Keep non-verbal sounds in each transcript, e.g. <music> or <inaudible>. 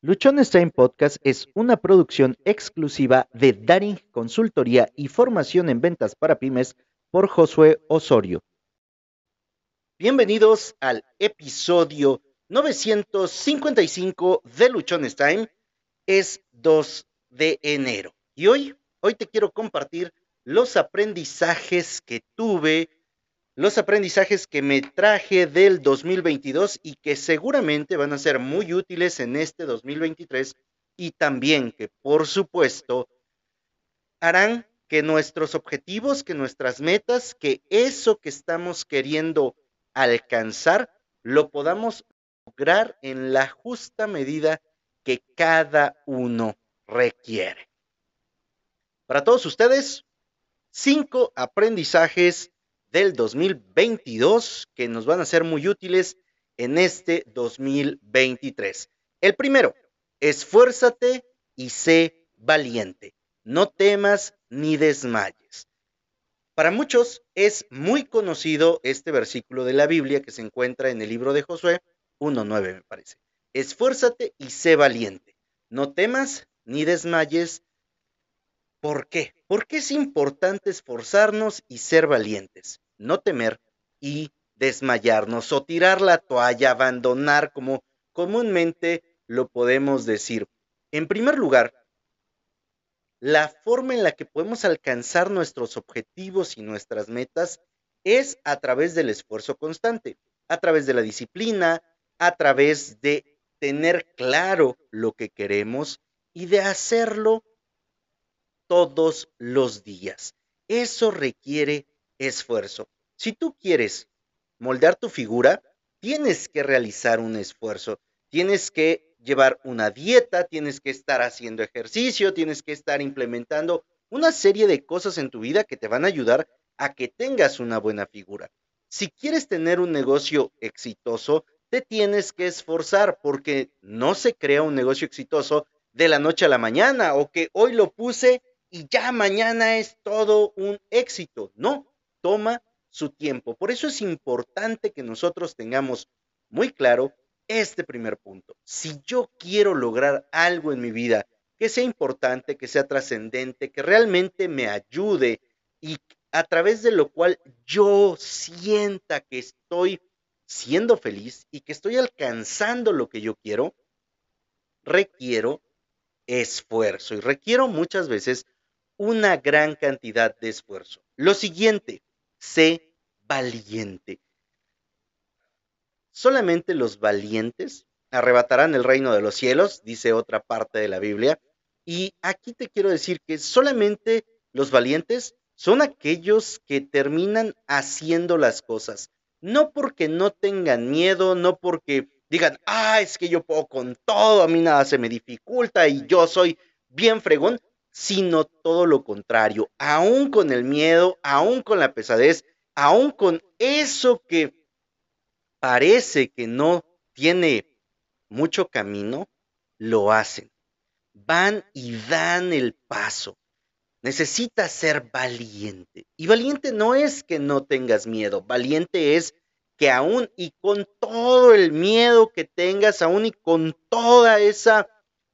Luchones Time Podcast es una producción exclusiva de Daring Consultoría y Formación en Ventas para Pymes por Josué Osorio. Bienvenidos al episodio 955 de Luchones Time. Es 2 de enero. Y hoy, hoy te quiero compartir los aprendizajes que tuve los aprendizajes que me traje del 2022 y que seguramente van a ser muy útiles en este 2023 y también que por supuesto harán que nuestros objetivos, que nuestras metas, que eso que estamos queriendo alcanzar, lo podamos lograr en la justa medida que cada uno requiere. Para todos ustedes, cinco aprendizajes del 2022 que nos van a ser muy útiles en este 2023. El primero, esfuérzate y sé valiente. No temas ni desmayes. Para muchos es muy conocido este versículo de la Biblia que se encuentra en el libro de Josué 1.9 me parece. Esfuérzate y sé valiente. No temas ni desmayes. ¿Por qué? ¿Por qué es importante esforzarnos y ser valientes? No temer y desmayarnos o tirar la toalla, abandonar como comúnmente lo podemos decir. En primer lugar, la forma en la que podemos alcanzar nuestros objetivos y nuestras metas es a través del esfuerzo constante, a través de la disciplina, a través de tener claro lo que queremos y de hacerlo todos los días. Eso requiere esfuerzo. Si tú quieres moldear tu figura, tienes que realizar un esfuerzo. Tienes que llevar una dieta, tienes que estar haciendo ejercicio, tienes que estar implementando una serie de cosas en tu vida que te van a ayudar a que tengas una buena figura. Si quieres tener un negocio exitoso, te tienes que esforzar porque no se crea un negocio exitoso de la noche a la mañana o que hoy lo puse y ya mañana es todo un éxito. No, toma su tiempo. Por eso es importante que nosotros tengamos muy claro este primer punto. Si yo quiero lograr algo en mi vida que sea importante, que sea trascendente, que realmente me ayude y a través de lo cual yo sienta que estoy siendo feliz y que estoy alcanzando lo que yo quiero, requiero esfuerzo y requiero muchas veces una gran cantidad de esfuerzo. Lo siguiente, sé valiente. Solamente los valientes arrebatarán el reino de los cielos, dice otra parte de la Biblia. Y aquí te quiero decir que solamente los valientes son aquellos que terminan haciendo las cosas. No porque no tengan miedo, no porque digan, ah, es que yo puedo con todo, a mí nada se me dificulta y yo soy bien fregón, sino todo lo contrario, aún con el miedo, aún con la pesadez, aún con eso que parece que no tiene mucho camino, lo hacen. Van y dan el paso. Necesitas ser valiente. Y valiente no es que no tengas miedo, valiente es que aún y con todo el miedo que tengas, aún y con toda esa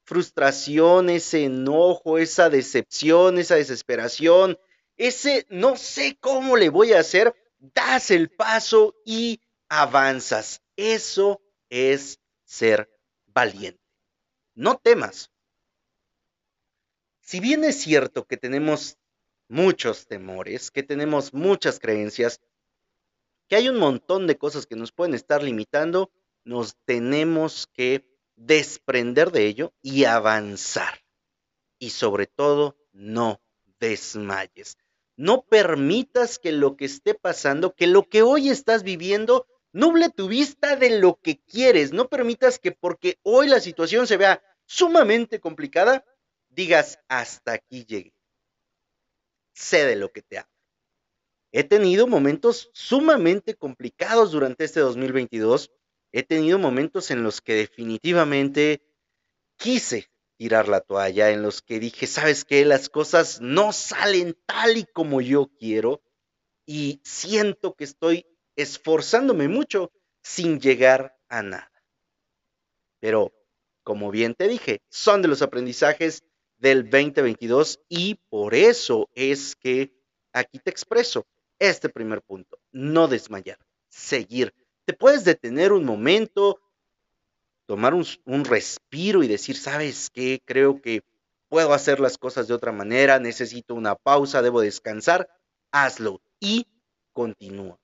frustración, ese enojo, esa decepción, esa desesperación, ese no sé cómo le voy a hacer, das el paso y avanzas. Eso es ser valiente. No temas. Si bien es cierto que tenemos muchos temores, que tenemos muchas creencias, que hay un montón de cosas que nos pueden estar limitando, nos tenemos que desprender de ello y avanzar. Y sobre todo, no desmayes. No permitas que lo que esté pasando, que lo que hoy estás viviendo, nuble tu vista de lo que quieres. No permitas que porque hoy la situación se vea sumamente complicada, digas, hasta aquí llegué. Sé de lo que te hablo. He tenido momentos sumamente complicados durante este 2022 he tenido momentos en los que definitivamente quise tirar la toalla, en los que dije, ¿sabes qué? Las cosas no salen tal y como yo quiero y siento que estoy esforzándome mucho sin llegar a nada. Pero como bien te dije, son de los aprendizajes del 2022 y por eso es que aquí te expreso este primer punto, no desmayar, seguir. Te puedes detener un momento, tomar un, respiro y decir, ¿sabes qué? Creo que puedo hacer las cosas de otra manera, necesito una pausa, debo descansar, hazlo y continúa.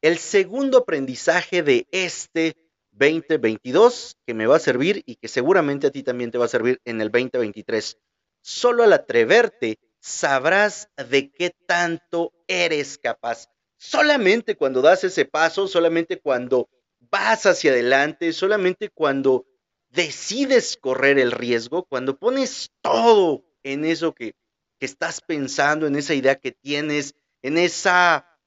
El segundo aprendizaje de este 2022 que me va a servir y que seguramente a ti también te va a servir en el 2023. Solo al atreverte sabrás de qué tanto eres capaz. Solamente cuando das ese paso, solamente cuando vas hacia adelante, solamente cuando decides correr el riesgo, cuando pones todo en eso que, que estás pensando, en esa idea que tienes, en esa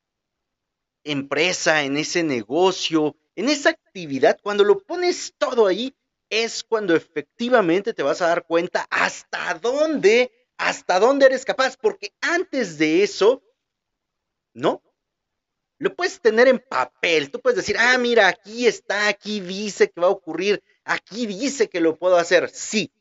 empresa, en ese negocio, en esa actividad, cuando lo pones todo ahí, es cuando efectivamente te vas a dar cuenta hasta dónde, hasta dónde eres capaz, porque antes de eso, no. Lo puedes tener en papel, tú puedes decir, ah, mira, aquí está, aquí dice que va a ocurrir, aquí dice que lo puedo hacer. Sí,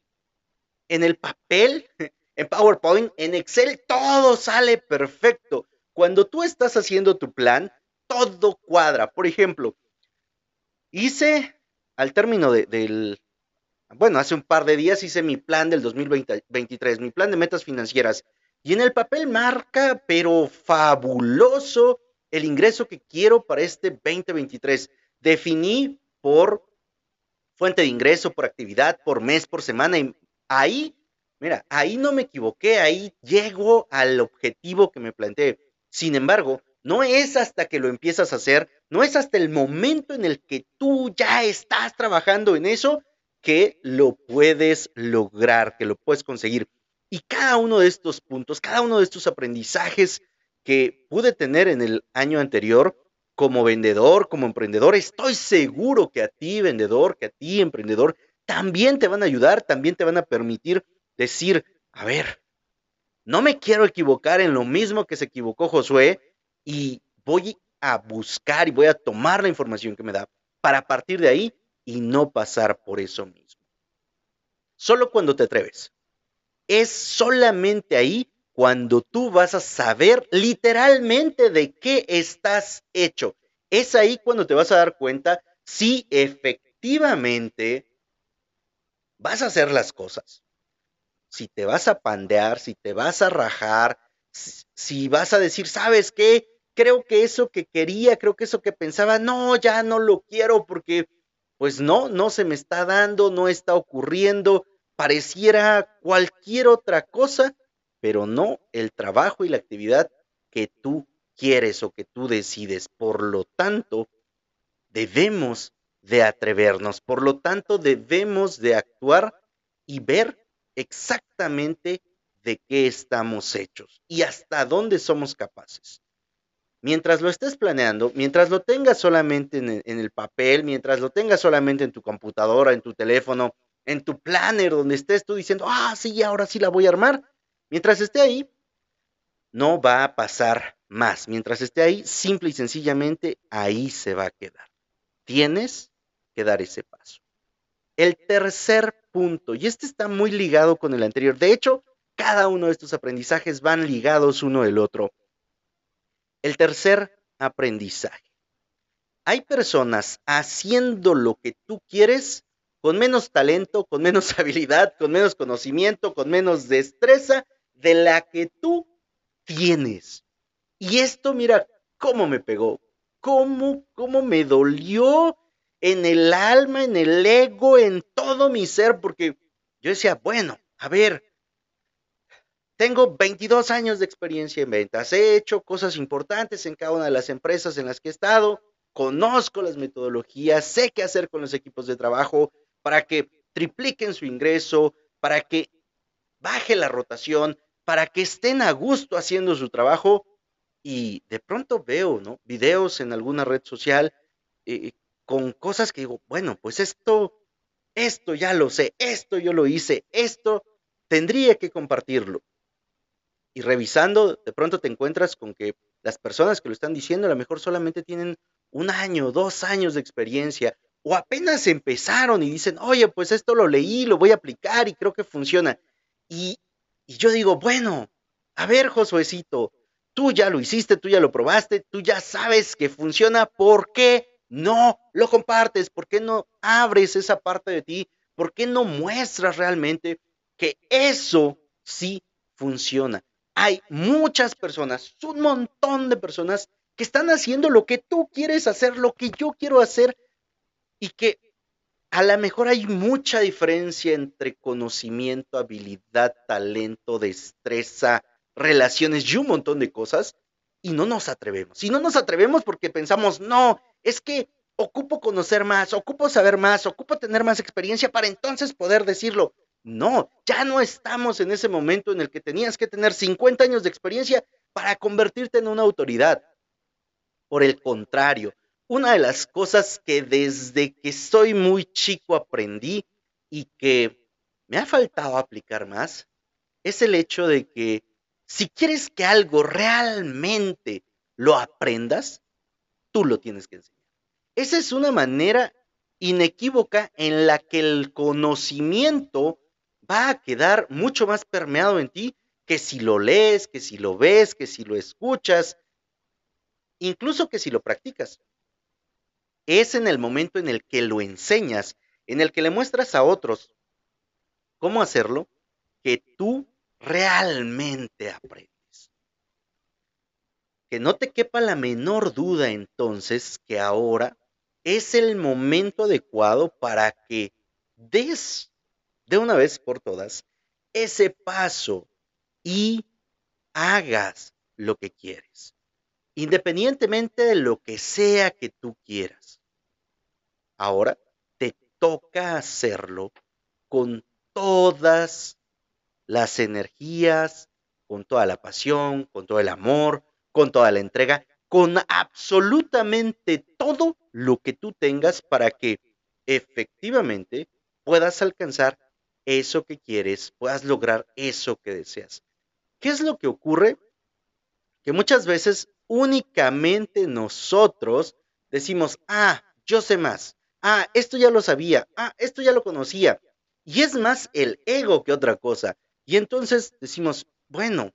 en el papel, <laughs> en PowerPoint, en Excel, todo sale perfecto. Cuando tú estás haciendo tu plan, todo cuadra. Por ejemplo, hice al término del, bueno, hace un par de días hice mi plan del 2023, mi plan de metas financieras. Y en el papel marca, pero fabuloso, el ingreso que quiero para este 2023. Definí por fuente de ingreso, por actividad, por mes, por semana. Y ahí, mira, ahí no me equivoqué, ahí llego al objetivo que me planteé. Sin embargo, no es hasta que lo empiezas a hacer, no es hasta el momento en el que tú ya estás trabajando en eso que lo puedes lograr, que lo puedes conseguir. Y cada uno de estos puntos, cada uno de estos aprendizajes que pude tener en el año anterior como vendedor, como emprendedor, estoy seguro que a ti vendedor, que a ti emprendedor, también te van a ayudar, también te van a permitir decir, a ver, no me quiero equivocar en lo mismo que se equivocó Josué, y voy a buscar y voy a tomar la información que me da para partir de ahí y no pasar por eso mismo. Solo cuando te atreves. Es solamente ahí cuando tú vas a saber literalmente de qué estás hecho. Es ahí cuando te vas a dar cuenta si efectivamente vas a hacer las cosas. Si te vas a pandear, si te vas a rajar, si vas a decir, ¿sabes qué? creo que eso que quería, creo que eso que pensaba, no, ya no lo quiero porque, pues no, no se me está dando, no está ocurriendo, pareciera cualquier otra cosa, pero no el trabajo y la actividad que tú quieres o que tú decides. Por lo tanto, debemos de atrevernos, por lo tanto, debemos de actuar y ver exactamente de qué estamos hechos y hasta dónde somos capaces mientras lo estés planeando, mientras lo tengas solamente en el, papel, mientras lo tengas solamente en tu computadora, en tu teléfono, en tu planner, donde estés tú diciendo, ah, sí, ahora sí la voy a armar, mientras esté ahí, no va a pasar más. Mientras esté ahí, simple y sencillamente, ahí se va a quedar. Tienes que dar ese paso. El tercer punto, y este está muy ligado con el anterior, de hecho, cada uno de estos aprendizajes van ligados uno del otro el tercer aprendizaje. Hay personas haciendo lo que tú quieres con menos talento, con menos <laughs> habilidad, con menos conocimiento, con menos destreza de la que tú tienes. Y esto, mira, cómo me pegó, cómo, cómo me dolió en el alma, en el ego, en todo mi ser, porque yo decía, bueno, a ver, tengo 22 años de experiencia en ventas. He hecho cosas importantes en cada una de las empresas en las que he estado. Conozco las metodologías, sé qué hacer con los equipos de trabajo para que tripliquen su ingreso, para que baje la rotación, para que estén a gusto haciendo su trabajo. Y de pronto veo, ¿no? Videos en alguna red social eh, con cosas que digo, bueno, pues esto, esto ya lo sé, esto yo lo hice, esto tendría que compartirlo y revisando, de pronto te encuentras con que las personas que lo están diciendo a lo mejor solamente tienen un año, dos años de experiencia, o apenas empezaron y dicen, oye, pues esto lo leí, lo voy a aplicar y creo que funciona. Y, y yo digo, bueno, a ver, Josuecito, tú ya lo hiciste, tú ya lo probaste, tú ya sabes que funciona, ¿por qué no lo compartes? ¿Por qué no abres esa parte de ti? ¿Por qué no muestras realmente que eso sí funciona? Hay muchas personas, un montón de personas que están haciendo lo que tú quieres hacer, lo que yo quiero hacer, y que a lo mejor hay mucha diferencia entre conocimiento, habilidad, talento, destreza, relaciones y un montón de cosas, y no nos atrevemos. Y no nos atrevemos porque pensamos, no, es que ocupo conocer más, ocupo saber más, ocupo tener más experiencia para entonces poder decirlo. No, ya no estamos en ese momento en el que tenías que tener 50 años de experiencia para convertirte en una autoridad. Por el contrario, una de las cosas que desde que soy muy chico aprendí y que me ha faltado aplicar más es el hecho de que si quieres que algo realmente lo aprendas, tú lo tienes que enseñar. Esa es una manera inequívoca en la que el conocimiento va a quedar mucho más permeado en ti que si lo lees, que si lo ves, que si lo escuchas, incluso que si lo practicas. Es en el momento en el que lo enseñas, en el que le muestras a otros cómo hacerlo, que tú realmente aprendes. Que no te quepa la menor duda entonces que ahora es el momento adecuado para que des de una vez por todas ese paso y hagas lo que quieres independientemente de lo que sea que tú quieras. Ahora te toca hacerlo con todas las energías, con toda la pasión, con todo el amor, con toda la entrega, con absolutamente todo lo que tú tengas para que efectivamente puedas alcanzar eso que quieres, puedas lograr eso que deseas. ¿Qué es lo que ocurre? Que muchas veces únicamente nosotros decimos, ah, yo sé más, ah, esto ya lo sabía, ah, esto ya lo conocía. Y es más el ego que otra cosa. Y entonces decimos, bueno,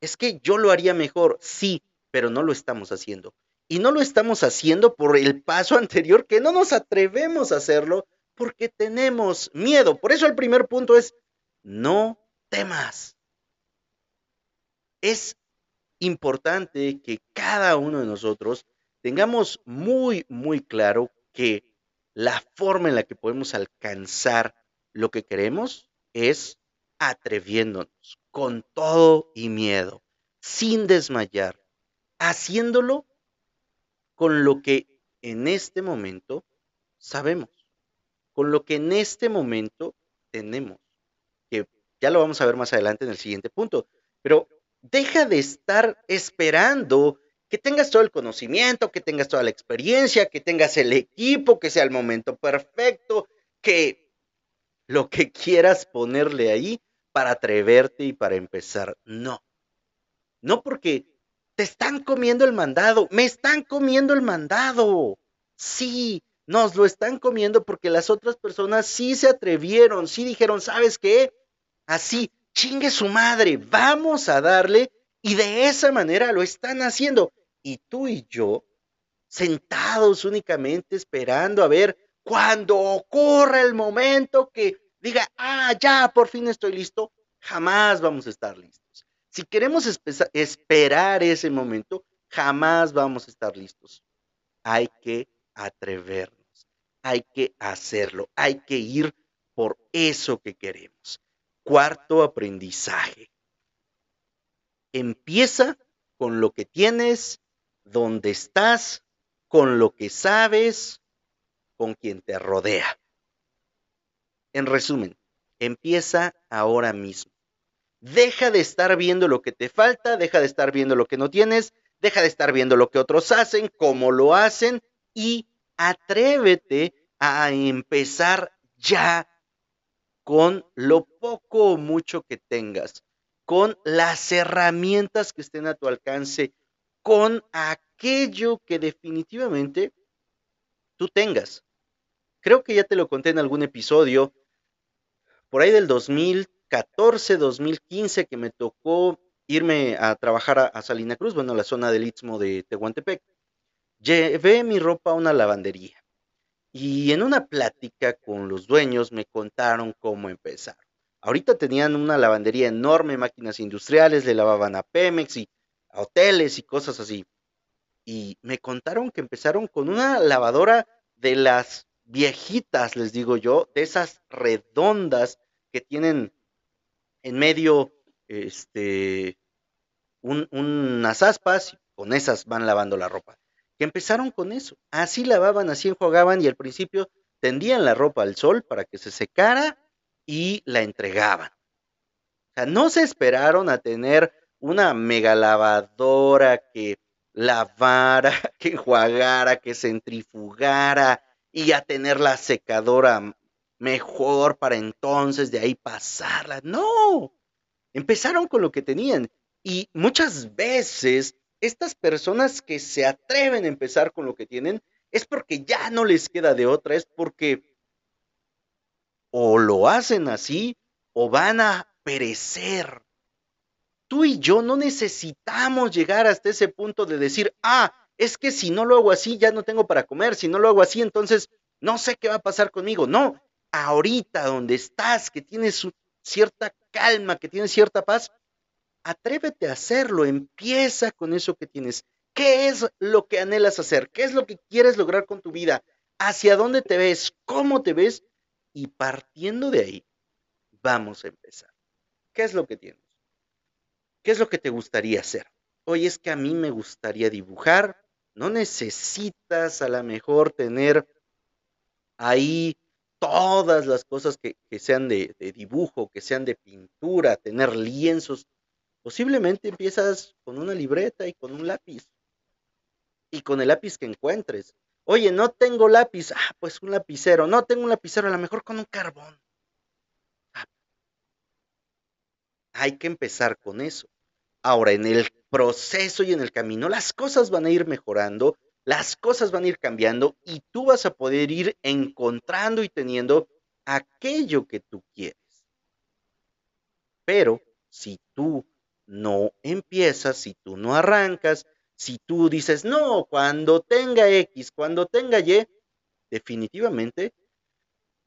es que yo lo haría mejor, sí, pero no lo estamos haciendo. Y no lo estamos haciendo por el paso <laughs> anterior, que no nos atrevemos a hacerlo porque tenemos miedo. Por eso el primer punto es, no temas. Es importante que cada uno de nosotros tengamos muy, muy claro que la forma en la que podemos alcanzar lo que queremos es atreviéndonos con todo y miedo, sin desmayar, haciéndolo con lo que en este momento sabemos, con lo que en este momento tenemos, que ya lo vamos a ver más adelante en el siguiente punto, pero deja de estar esperando que tengas todo el conocimiento, que tengas toda la experiencia, que tengas el equipo, que sea el momento perfecto, que lo que quieras ponerle ahí para atreverte y para empezar. No. No porque te están comiendo el mandado, me están comiendo el mandado. Sí, nos lo están comiendo porque las otras personas sí se atrevieron, sí dijeron, ¿sabes qué? Así, chingue su madre, vamos a darle y de esa manera lo están haciendo. Y tú y yo, sentados únicamente esperando a ver cuando ocurra el momento que diga, ah, ya, por fin estoy listo, jamás vamos a estar listos. Si queremos esperar ese momento, jamás vamos a estar listos. Hay que atrevernos, hay que hacerlo, hay que ir por eso que queremos. Cuarto aprendizaje. Empieza con lo que tienes, donde estás, con lo que sabes, con quien te rodea. En resumen, empieza ahora mismo. Deja de estar viendo lo que te falta, deja de estar viendo lo que no tienes, deja de estar viendo lo que otros hacen, cómo lo hacen y atrévete a empezar ya con lo poco o mucho que tengas, con las herramientas que estén a tu alcance, con aquello que definitivamente tú tengas. creo que ya te lo conté en algún episodio, por ahí del 2014, 2015, que me tocó irme a trabajar a, Salina Cruz, bueno, la zona del Istmo de Tehuantepec. Llevé mi ropa a una lavandería y en una plática con los dueños me contaron cómo empezar. Ahorita tenían una lavandería enorme, máquinas industriales, le lavaban a Pemex y a hoteles y cosas así. Y me contaron que empezaron con una lavadora de las viejitas, les digo yo, de esas redondas que tienen en medio este, unas aspas, y con esas van lavando la ropa. Que empezaron con eso. Así lavaban, así enjuagaban y al principio tendían la ropa al sol para que se secara y la entregaban. O sea, no se esperaron a tener una mega lavadora que lavara, <laughs> que enjuagara, que centrifugara y a tener la secadora mejor para entonces de ahí pasarla. No, empezaron con lo que tenían y muchas veces estas personas que se atreven a empezar con lo que tienen es porque ya no les queda de otra, es porque o lo hacen así o van a perecer. Tú y yo no necesitamos llegar hasta ese punto de decir, ah, es que si no lo hago así ya no tengo para comer, si no lo hago así entonces no sé qué va a pasar conmigo. No, ahorita donde estás, que tienes cierta calma, que tienes cierta paz, atrévete a hacerlo, empieza con eso que tienes. ¿Qué es lo que anhelas hacer? ¿Qué es lo que quieres lograr con tu vida? ¿Hacia dónde te ves? ¿Cómo te ves? Y partiendo de ahí, vamos a empezar. ¿Qué es lo que tienes? ¿Qué es lo que te gustaría hacer? Oye, es que a mí me gustaría dibujar. No necesitas a lo mejor tener ahí todas las cosas que, sean de, de, dibujo, que sean de pintura, tener lienzos. Posiblemente empiezas con una libreta y con un lápiz. Y con el lápiz que encuentres. Oye, no tengo lápiz. Ah, pues un lapicero. No tengo un lapicero, a lo mejor con un carbón. Ah. Hay que empezar con eso. Ahora, en el proceso y en el camino, las cosas van a ir mejorando, las cosas van a ir cambiando y tú vas a poder ir encontrando y teniendo aquello que tú quieres. Pero si tú no empiezas, si tú no arrancas, si tú dices, no, cuando tenga X, cuando tenga Y, definitivamente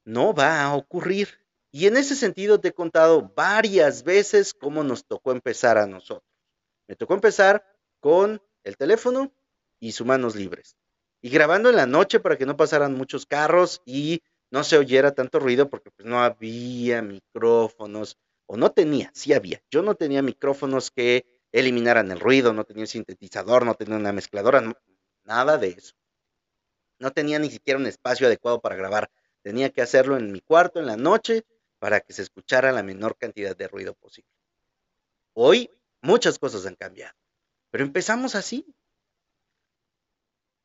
no va a ocurrir. Y en ese sentido te he contado varias veces cómo nos tocó empezar a nosotros. Me tocó empezar con el teléfono y sus manos libres. Y grabando en la noche para que no pasaran muchos carros y no se oyera tanto ruido porque pues, no había micrófonos, o no tenía, sí había. Yo no tenía micrófonos que eliminaran el ruido, no tenía un sintetizador, no tenía una mezcladora, nada de eso. No tenía ni siquiera un espacio adecuado para grabar. Tenía que hacerlo en mi cuarto en la noche para que se escuchara la menor cantidad de ruido posible. Hoy muchas cosas han cambiado, pero empezamos así.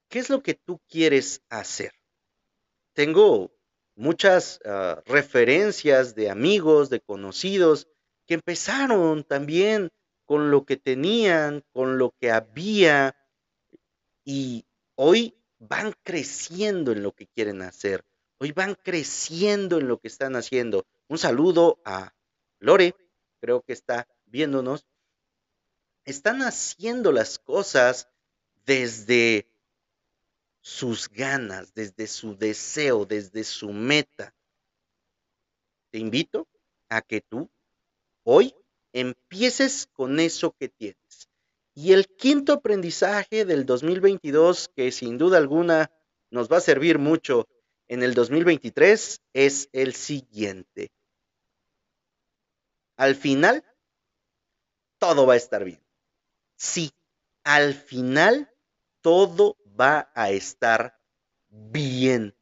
¿Qué es lo que tú quieres hacer? Tengo muchas uh, referencias de amigos, de conocidos, que empezaron también con lo que tenían, con lo que había, y hoy van creciendo en lo que quieren hacer, hoy van creciendo en lo que están haciendo. Un saludo a Lore, creo que está viéndonos. Están haciendo las cosas desde sus ganas, desde su deseo, desde su meta. Te invito a que tú hoy empieces con eso que tienes. Y el quinto aprendizaje del 2022, que sin duda alguna nos va a servir mucho en el 2023, es el siguiente. Al final, todo va a estar bien. Sí, al final, todo va a estar bien.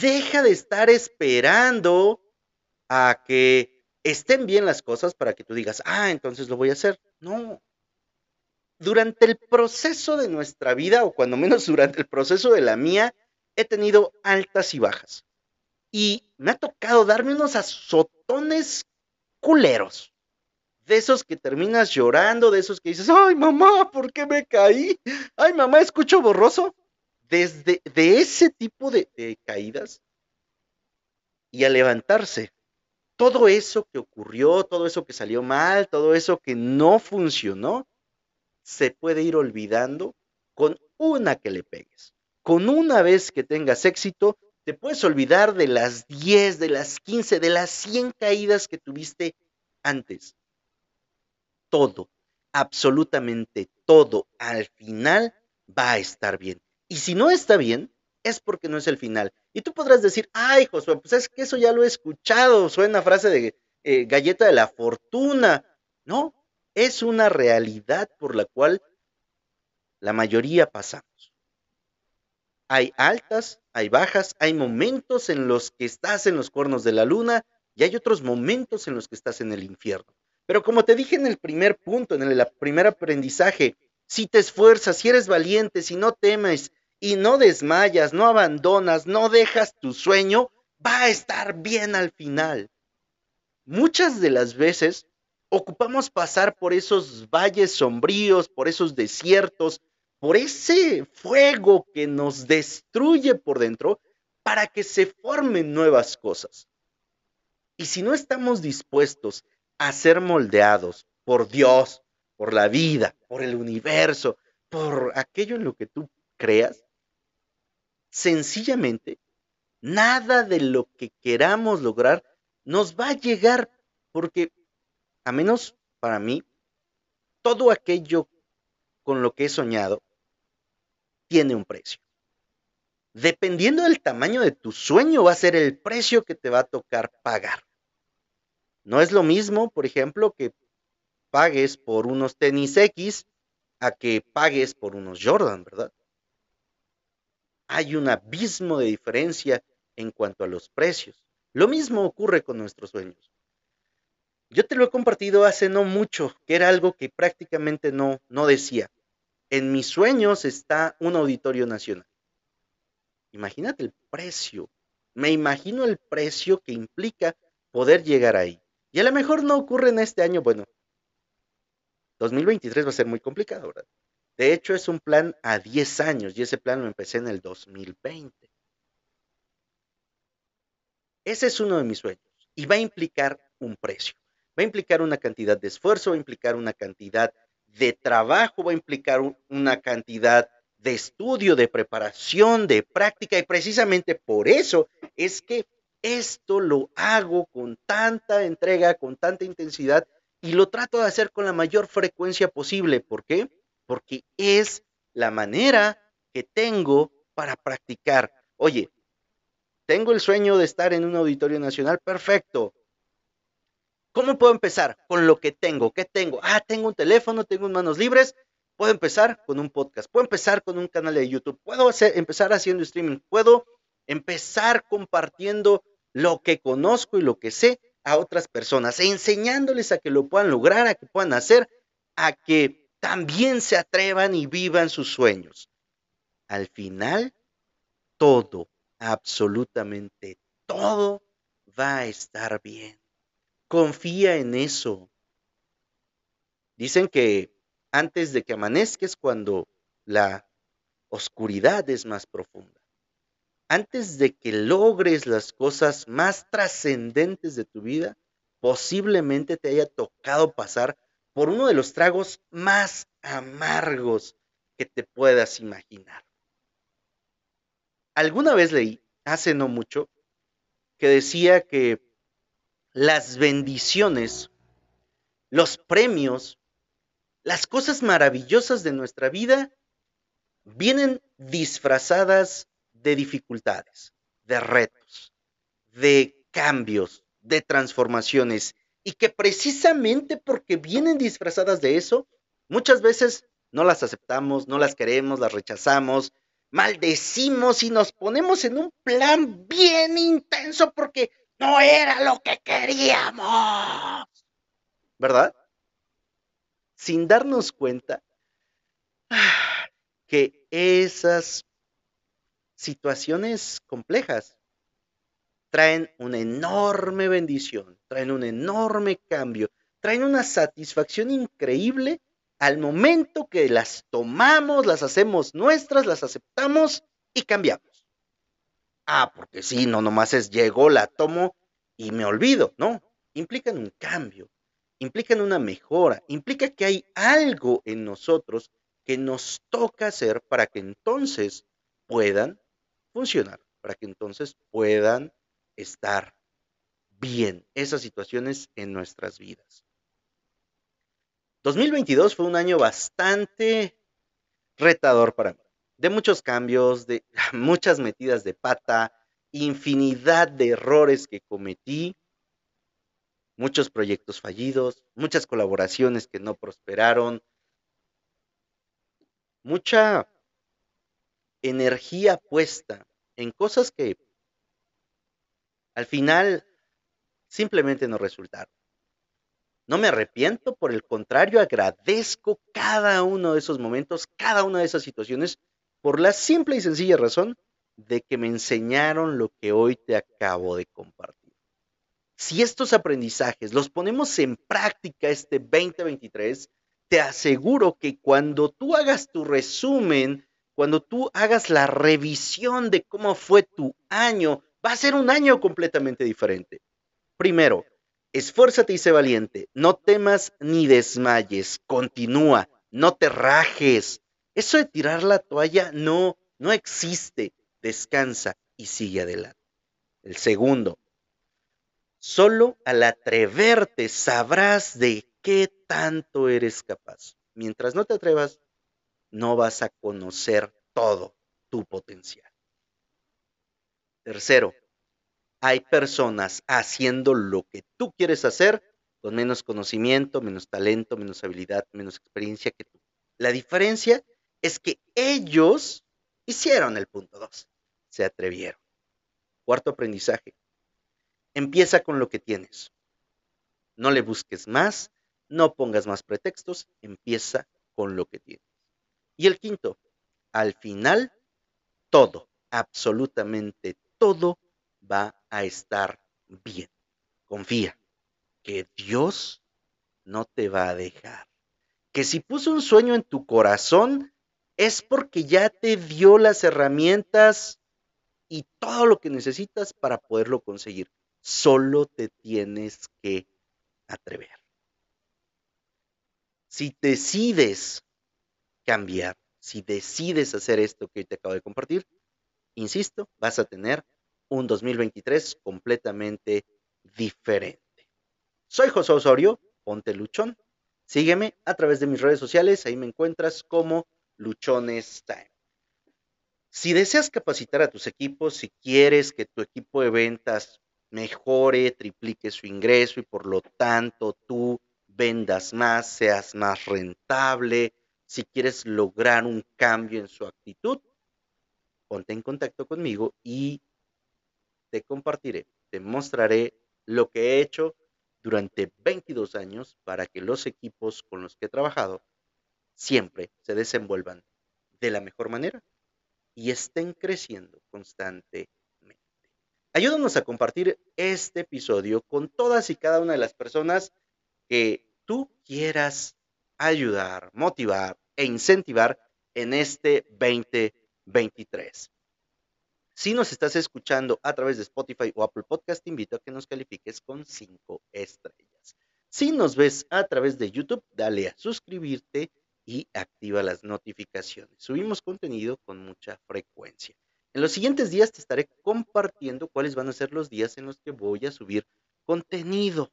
Deja de estar esperando a que estén bien las cosas para que tú digas, ah, entonces lo voy a hacer. No. Durante el proceso de nuestra vida, o cuando menos durante el proceso de la mía, he tenido altas y bajas. Y me ha tocado darme unos azotones culeros de esos que terminas llorando, de esos que dices, ay mamá, ¿por qué me caí? Ay mamá, escucho borroso. Desde de ese tipo de, caídas, y a levantarse. Todo eso que ocurrió, todo eso que salió mal, todo eso que no funcionó, se puede ir olvidando con una que le pegues. Con una vez que tengas éxito, te puedes olvidar de las 10, de las 15, de las 100 caídas que tuviste antes. Todo, absolutamente todo, al final va a estar bien. Y si no está bien, es porque no es el final. Y tú podrás decir, ay, Josué, pues es que eso ya lo he escuchado, suena frase de eh, galleta de la fortuna. No, es una realidad por la cual la mayoría pasamos. Hay altas, hay bajas, hay momentos en los que estás en los cuernos de la luna y hay otros momentos en los que estás en el infierno. Pero como te dije en el primer punto, en el primer aprendizaje, si te esfuerzas, si eres valiente, si no temes y no desmayas, no abandonas, no dejas tu sueño, va a estar bien al final. Muchas de las veces ocupamos pasar por esos valles sombríos, por esos desiertos, por ese fuego que nos destruye por dentro para que se formen nuevas cosas. Y si no estamos dispuestos a ser moldeados por Dios, por la vida, por el universo, por aquello en lo que tú creas, sencillamente, nada de lo que queramos lograr nos va a llegar porque, a menos para mí, todo aquello con lo que he soñado tiene un precio. Dependiendo del tamaño de tu sueño va a ser el precio que te va a tocar pagar. No es lo mismo, por ejemplo, que pagues por unos tenis X a que pagues por unos Jordan, ¿verdad? Hay un abismo de diferencia en cuanto a los precios. Lo mismo ocurre con nuestros sueños. Yo te lo he compartido hace no mucho, que era algo que prácticamente no, no decía. En mis sueños está un auditorio nacional. Imagínate el precio. Me imagino el precio que implica poder llegar ahí. Y a lo mejor no ocurre en este año, bueno, 2023 va a ser muy complicado, ¿verdad? De hecho, es un plan a 10 años y ese plan lo empecé en el 2020. Ese es uno de mis sueños y va a implicar un precio. Va a implicar una cantidad de esfuerzo, va a implicar una cantidad de trabajo, va a implicar una cantidad de estudio, de preparación, de práctica y precisamente por eso es que esto lo hago con tanta entrega, con tanta intensidad y lo trato de hacer con la mayor frecuencia posible. ¿Por qué? Porque es la manera que tengo para practicar. Oye, tengo el sueño de estar en un auditorio nacional, perfecto. ¿Cómo puedo empezar? Con lo que tengo. ¿Qué tengo? Ah, tengo un teléfono, tengo manos libres. Puedo empezar con un podcast, puedo empezar con un canal de YouTube, puedo empezar haciendo streaming, puedo empezar compartiendo lo que conozco y lo que sé a otras personas, enseñándoles a que lo puedan lograr, a que puedan hacer, a que también se atrevan y vivan sus sueños. Al final, todo, absolutamente todo va a estar bien. Confía en eso. Dicen que antes de que amanezca es cuando la oscuridad es más profunda antes de que logres las cosas más trascendentes de tu vida, posiblemente te haya tocado pasar por uno de los tragos más amargos que te puedas imaginar. Alguna vez leí, hace no mucho, que decía que las bendiciones, los premios, las cosas maravillosas de nuestra vida vienen disfrazadas de dificultades, de retos, de cambios, de transformaciones, y que precisamente porque vienen disfrazadas de eso, muchas veces no las aceptamos, no las queremos, las rechazamos, maldecimos y nos ponemos en un plan bien intenso porque no era lo que queríamos. ¿Verdad? Sin darnos cuenta que esas situaciones complejas traen una enorme bendición, traen un enorme cambio, traen una satisfacción increíble al momento que las tomamos, las hacemos nuestras, las aceptamos y cambiamos. Ah, porque sí, no nomás es llegó, la tomo y me olvido, no. Implican un cambio, implican una mejora, implica que hay algo en nosotros que nos toca hacer para que entonces puedan funcionar, para que entonces puedan estar bien esas situaciones en nuestras vidas. 2022 fue un año bastante retador para mí, de muchos cambios, de <laughs> muchas metidas de pata, infinidad de errores que cometí, muchos proyectos fallidos, muchas colaboraciones que no prosperaron, mucha energía puesta en cosas que al final simplemente no resultaron. No me arrepiento, por el contrario, agradezco cada uno de esos momentos, cada una de esas situaciones, por la simple y sencilla razón de que me enseñaron lo que hoy te acabo de compartir. Si estos aprendizajes los ponemos en práctica este 2023, te aseguro que cuando tú hagas tu resumen, cuando tú hagas la revisión de cómo fue tu año, va a ser un año completamente diferente. Primero, esfuérzate y sé valiente. No temas ni desmayes. Continúa. No te rajes. Eso de tirar la toalla no, no existe. Descansa y sigue adelante. El segundo, solo al atreverte sabrás de qué tanto eres capaz. Mientras no te atrevas, no vas a conocer todo tu potencial. Tercero, hay personas haciendo lo que tú quieres hacer con menos conocimiento, menos talento, menos habilidad, menos experiencia que tú. La diferencia es que ellos hicieron el punto 2, se atrevieron. Cuarto aprendizaje, empieza con lo que tienes. No le busques más, no pongas más pretextos, empieza con lo que tienes. Y el quinto, al final, todo, absolutamente todo va a estar bien. Confía que Dios no te va a dejar. Que si puso un sueño en tu corazón es porque ya te dio las herramientas y todo lo que necesitas para poderlo conseguir. Solo te tienes que atrever. Si decides cambiar, si decides hacer esto que hoy te acabo de compartir, insisto, vas a tener un 2023 completamente diferente. Soy José Osorio, ponte luchón. Sígueme a través de mis redes sociales, ahí me encuentras como Luchones Time. Si deseas capacitar a tus equipos, si quieres que tu equipo de ventas mejore, triplique su ingreso y por lo tanto tú vendas más, seas más rentable, si quieres lograr un cambio en su actitud, ponte en contacto conmigo y te compartiré, te mostraré lo que he hecho durante 22 años para que los equipos con los que he trabajado siempre se desenvuelvan de la mejor manera y estén creciendo constantemente. Ayúdanos a compartir este episodio con todas y cada una de las personas que tú quieras ayudar, motivar e incentivar en este 2023. Si nos estás escuchando a través de Spotify o Apple Podcast, te invito a que nos califiques con cinco estrellas. Si nos ves a través de YouTube, dale a suscribirte y activa las notificaciones. Subimos contenido con mucha frecuencia. En los siguientes días te estaré compartiendo cuáles van a ser los días en los que voy a subir contenido,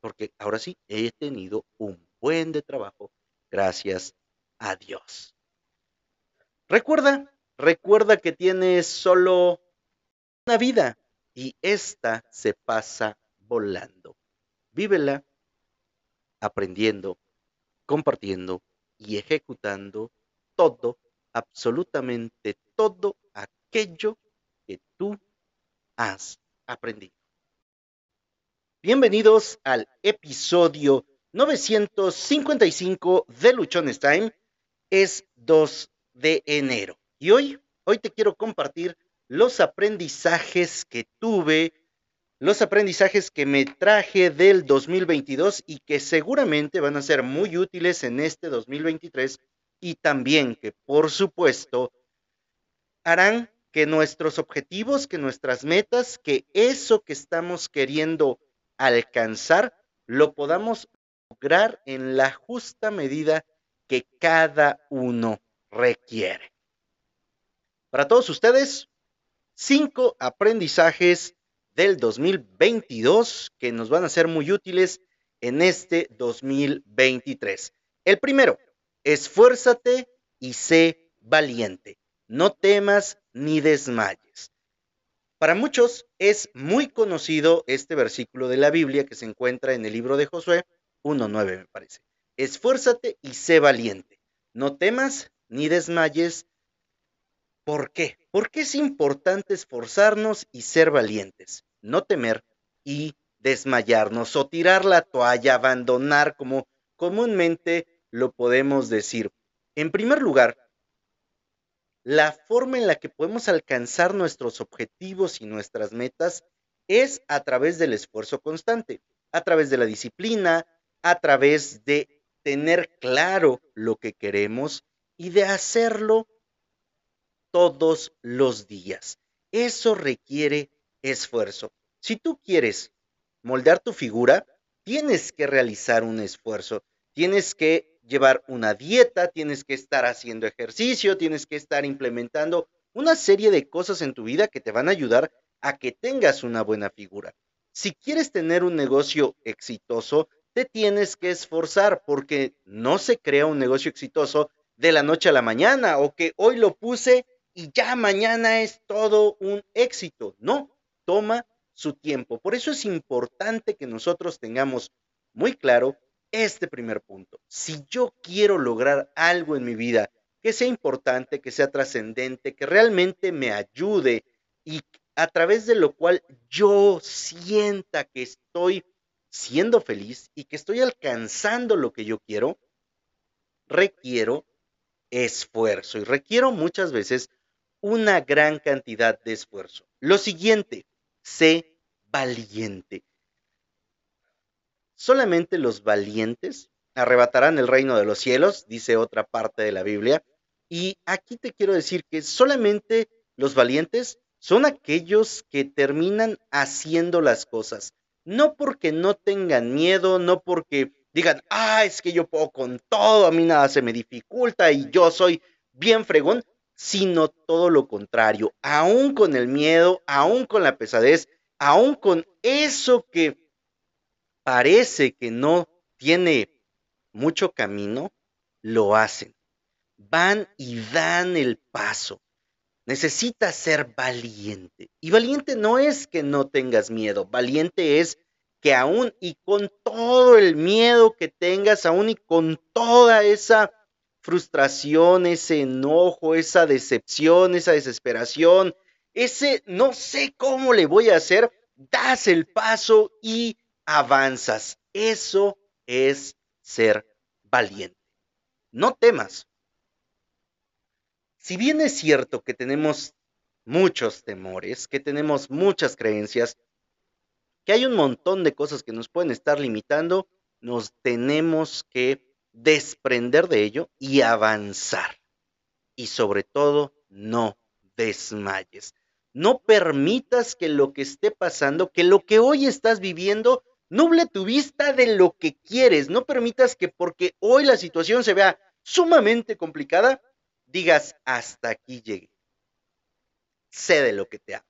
porque ahora sí he tenido un buen de trabajo, gracias a Dios. Recuerda Recuerda que tienes solo una vida y esta se pasa volando. Vívela aprendiendo, compartiendo y ejecutando todo, absolutamente todo aquello que tú has aprendido. Bienvenidos al episodio 955 de Luchones Time. Es 2 de enero. Y hoy, hoy te quiero compartir los aprendizajes que tuve, los aprendizajes que me traje del 2022 y que seguramente van a ser muy útiles en este 2023 y también que por supuesto harán que nuestros objetivos, que nuestras metas, que eso que estamos queriendo alcanzar, lo podamos lograr en la justa medida que cada uno requiere. Para todos ustedes, cinco aprendizajes del 2022 que nos van a ser muy útiles en este 2023. El primero, esfuérzate y sé valiente. No temas ni desmayes. Para muchos es muy conocido este versículo de la Biblia que se encuentra en el libro de Josué 1.9 me parece. Esfuérzate y sé valiente. No temas ni desmayes. ¿Por qué? Porque es importante esforzarnos y ser valientes. No temer y desmayarnos o tirar la toalla, abandonar como comúnmente lo podemos decir. En primer lugar, la forma en la que podemos alcanzar nuestros objetivos y nuestras metas es a través del esfuerzo constante, a través de la disciplina, a través de tener claro lo que queremos y de hacerlo todos los días. Eso requiere esfuerzo. Si tú quieres moldear tu figura, tienes que realizar un esfuerzo. Tienes que llevar una dieta, tienes que estar haciendo ejercicio, tienes que estar implementando una serie de cosas en tu vida que te van a ayudar a que tengas una buena figura. Si quieres tener un negocio exitoso, te tienes que esforzar porque no se crea un negocio exitoso de la noche a la mañana o que hoy lo puse y ya mañana es todo un éxito. No, toma su tiempo. Por eso es importante que nosotros tengamos muy claro este primer punto. Si yo quiero lograr algo en mi vida que sea importante, que sea trascendente, que realmente me ayude y a través de lo cual yo sienta que estoy siendo feliz y que estoy alcanzando lo que yo quiero, requiero esfuerzo y requiero muchas veces una gran cantidad de esfuerzo. Lo siguiente, sé valiente. Solamente los valientes arrebatarán el reino de los cielos, dice otra parte de la Biblia. Y aquí te quiero decir que solamente los valientes son aquellos que terminan haciendo las cosas. No porque no tengan miedo, no porque digan, ah, es que yo puedo con todo, a mí nada se me dificulta y yo soy bien fregón, sino todo lo contrario, aún con el miedo, aún con la pesadez, aún con eso que parece que no tiene mucho camino, lo hacen. Van y dan el paso. Necesitas ser valiente. Y valiente no es que no tengas miedo, valiente es que aún y con todo el miedo que tengas, aún y con toda esa frustración, ese enojo, esa decepción, esa desesperación, ese no sé cómo le voy a hacer, das el paso y avanzas. Eso es ser valiente. No temas. Si bien es cierto que tenemos muchos temores, que tenemos muchas creencias, que hay un montón de cosas que nos pueden estar limitando, nos tenemos que desprender de ello y avanzar. Y sobre todo, no desmayes. No permitas que lo que esté pasando, que lo que hoy estás viviendo, Nuble tu vista de lo que quieres. No permitas que porque hoy la situación se vea sumamente complicada, digas hasta aquí llegué. Sé de lo que te hablo.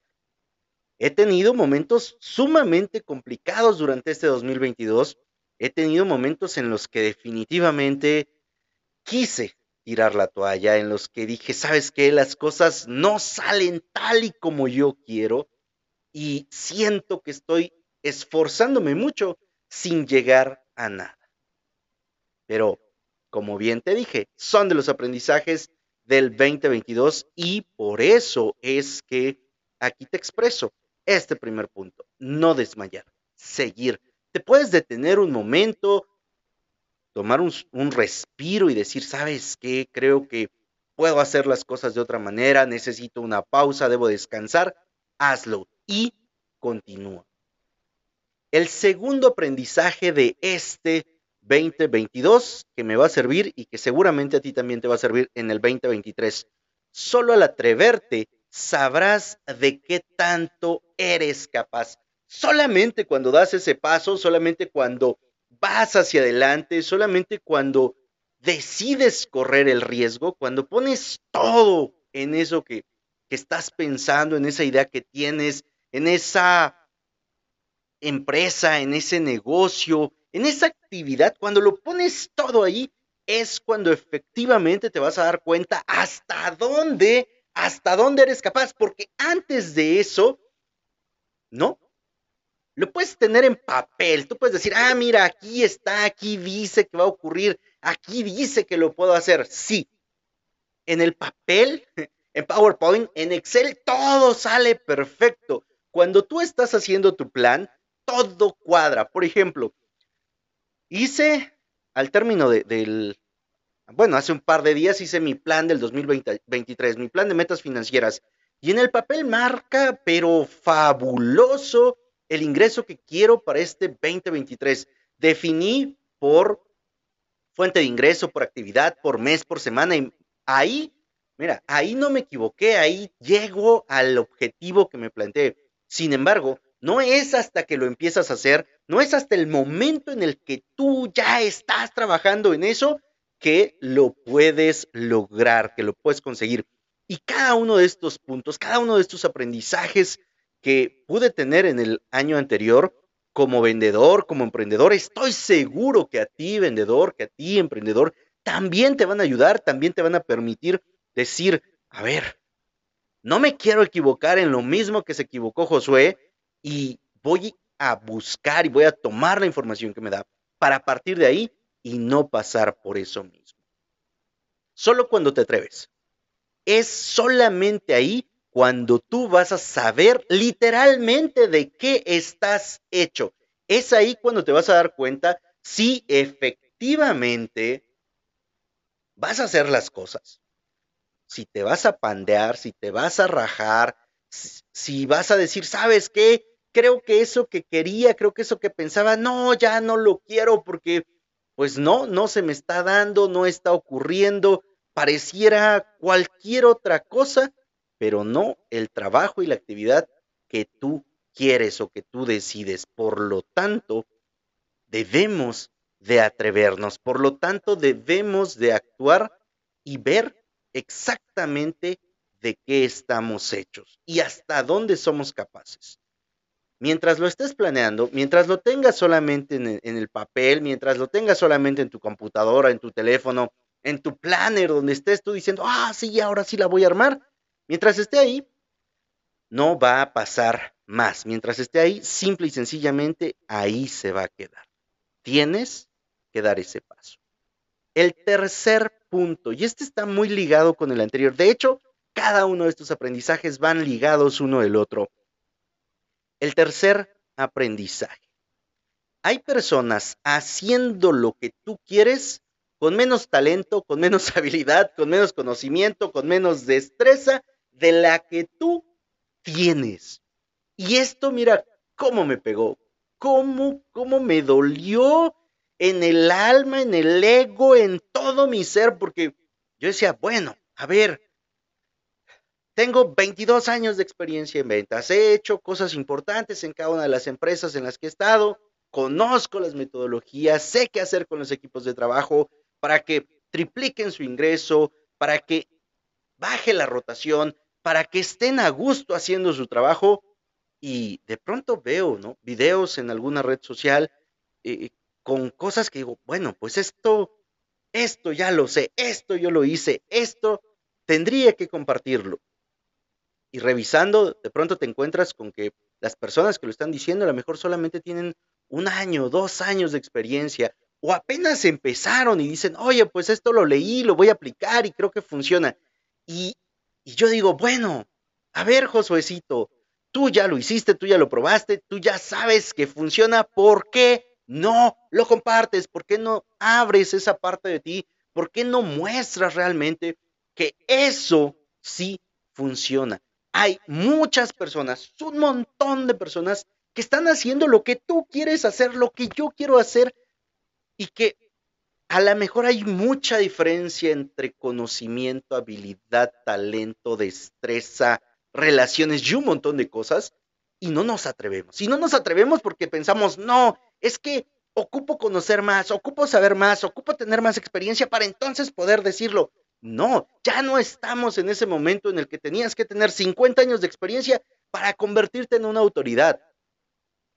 He tenido momentos sumamente complicados durante este 2022. He tenido momentos en los que definitivamente quise tirar la toalla, en los que dije, ¿sabes qué? Las cosas no salen tal y como yo quiero y siento que estoy esforzándome mucho sin llegar a nada. Pero, como bien te dije, son de los aprendizajes del 2022 y por eso es que aquí te expreso este primer punto, no desmayar, seguir. Te puedes detener un momento, tomar un, un respiro y decir, ¿sabes qué? Creo que puedo hacer las cosas de otra manera, necesito una pausa, debo descansar, hazlo y continúa. El segundo aprendizaje de este 2022 que me va a servir y que seguramente a ti también te va a servir en el 2023. Solo al atreverte sabrás de qué tanto eres capaz. Solamente cuando das ese paso, solamente cuando vas hacia adelante, solamente cuando decides correr el riesgo, cuando pones todo en eso que, que estás pensando, en esa idea que tienes, en esa empresa, en ese negocio, en esa actividad, cuando lo pones todo ahí, es cuando efectivamente te vas a dar cuenta hasta dónde, hasta dónde eres capaz, porque antes de eso, no. Lo puedes tener en papel, tú puedes decir, ah, mira, aquí está, aquí dice que va a ocurrir, aquí dice que lo puedo hacer. Sí, en el papel, <laughs> en PowerPoint, en Excel, todo sale perfecto. Cuando tú estás haciendo tu plan, todo cuadra. Por ejemplo, hice al término del, bueno, hace un par de días hice mi plan del 2023, mi plan de metas financieras. Y en el papel marca, pero fabuloso, el ingreso que quiero para este 2023. Definí por fuente de ingreso, por actividad, por mes, por semana. Y ahí, mira, ahí no me equivoqué, ahí llego al objetivo que me planteé. Sin embargo, no es hasta que lo empiezas a hacer, no es hasta el momento en el que tú ya estás trabajando en eso que lo puedes lograr, que lo puedes conseguir. Y cada uno de estos puntos, cada uno de estos aprendizajes que pude tener en el año anterior como vendedor, como emprendedor, estoy seguro que a ti vendedor, que a ti emprendedor, también te van a ayudar, también te van a permitir decir, a ver, no me quiero equivocar en lo mismo que se equivocó Josué, y voy a buscar y voy a tomar la información que me da para partir de ahí y no pasar por eso mismo. Solo cuando te atreves. Es solamente ahí cuando tú vas a saber literalmente de qué estás hecho. Es ahí cuando te vas a dar cuenta si efectivamente vas a hacer las cosas. Si te vas a pandear, si te vas a rajar, si vas a decir, ¿sabes qué? Creo que eso que quería, creo que eso que pensaba, no, ya no lo quiero porque, pues no, no se me está dando, no está ocurriendo, pareciera cualquier otra cosa, pero no el trabajo y la actividad que tú quieres o que tú decides. Por lo tanto, debemos de atrevernos, por lo tanto, debemos de actuar y ver exactamente de qué estamos hechos y hasta dónde somos capaces mientras lo estés planeando, mientras lo tengas solamente en el, papel, mientras lo tengas solamente en tu computadora, en tu teléfono, en tu planner, donde estés tú diciendo, ah, sí, ahora sí la voy a armar, mientras esté ahí, no va a pasar más. Mientras esté ahí, simple y sencillamente, ahí se va a quedar. Tienes que dar ese paso. El tercer punto, y este está muy ligado con el anterior, de hecho, cada uno de estos aprendizajes van ligados uno del otro el tercer aprendizaje. Hay personas haciendo lo que tú quieres con menos talento, con menos <laughs> habilidad, con menos conocimiento, con menos destreza de la que tú tienes. Y esto, mira, cómo me pegó, cómo, cómo me dolió en el alma, en el ego, en todo mi ser, porque yo decía, bueno, a ver, tengo 22 años de experiencia en ventas. He hecho cosas importantes en cada una de las empresas en las que he estado. Conozco las metodologías, sé qué hacer con los equipos de trabajo para que tripliquen su ingreso, para que baje la rotación, para que estén a gusto haciendo su trabajo. Y de pronto veo, ¿no? Videos en alguna red social eh, con cosas que digo, bueno, pues esto, esto ya lo sé, esto yo lo hice, esto tendría que compartirlo y revisando, de pronto te encuentras con que las personas que lo están diciendo a lo mejor solamente tienen un año, dos años de experiencia, o apenas empezaron y dicen, oye, pues esto lo leí, lo voy a aplicar y creo que funciona. Y, y yo digo, bueno, a ver, Josuecito, tú ya lo hiciste, tú ya lo probaste, tú ya sabes que funciona, ¿por qué no lo compartes? ¿Por qué no abres esa parte de ti? ¿Por qué no muestras realmente que eso sí funciona? Hay muchas personas, un montón de personas que están haciendo lo que tú quieres hacer, lo que yo quiero hacer, y que a lo mejor hay mucha diferencia entre conocimiento, habilidad, talento, destreza, relaciones y un montón de cosas y no nos atrevemos. Y no nos atrevemos porque pensamos, no, es que ocupo conocer más, ocupo saber más, ocupo tener más experiencia para entonces poder decirlo. No, ya no estamos en ese momento en el que tenías que tener 50 años de experiencia para convertirte en una autoridad.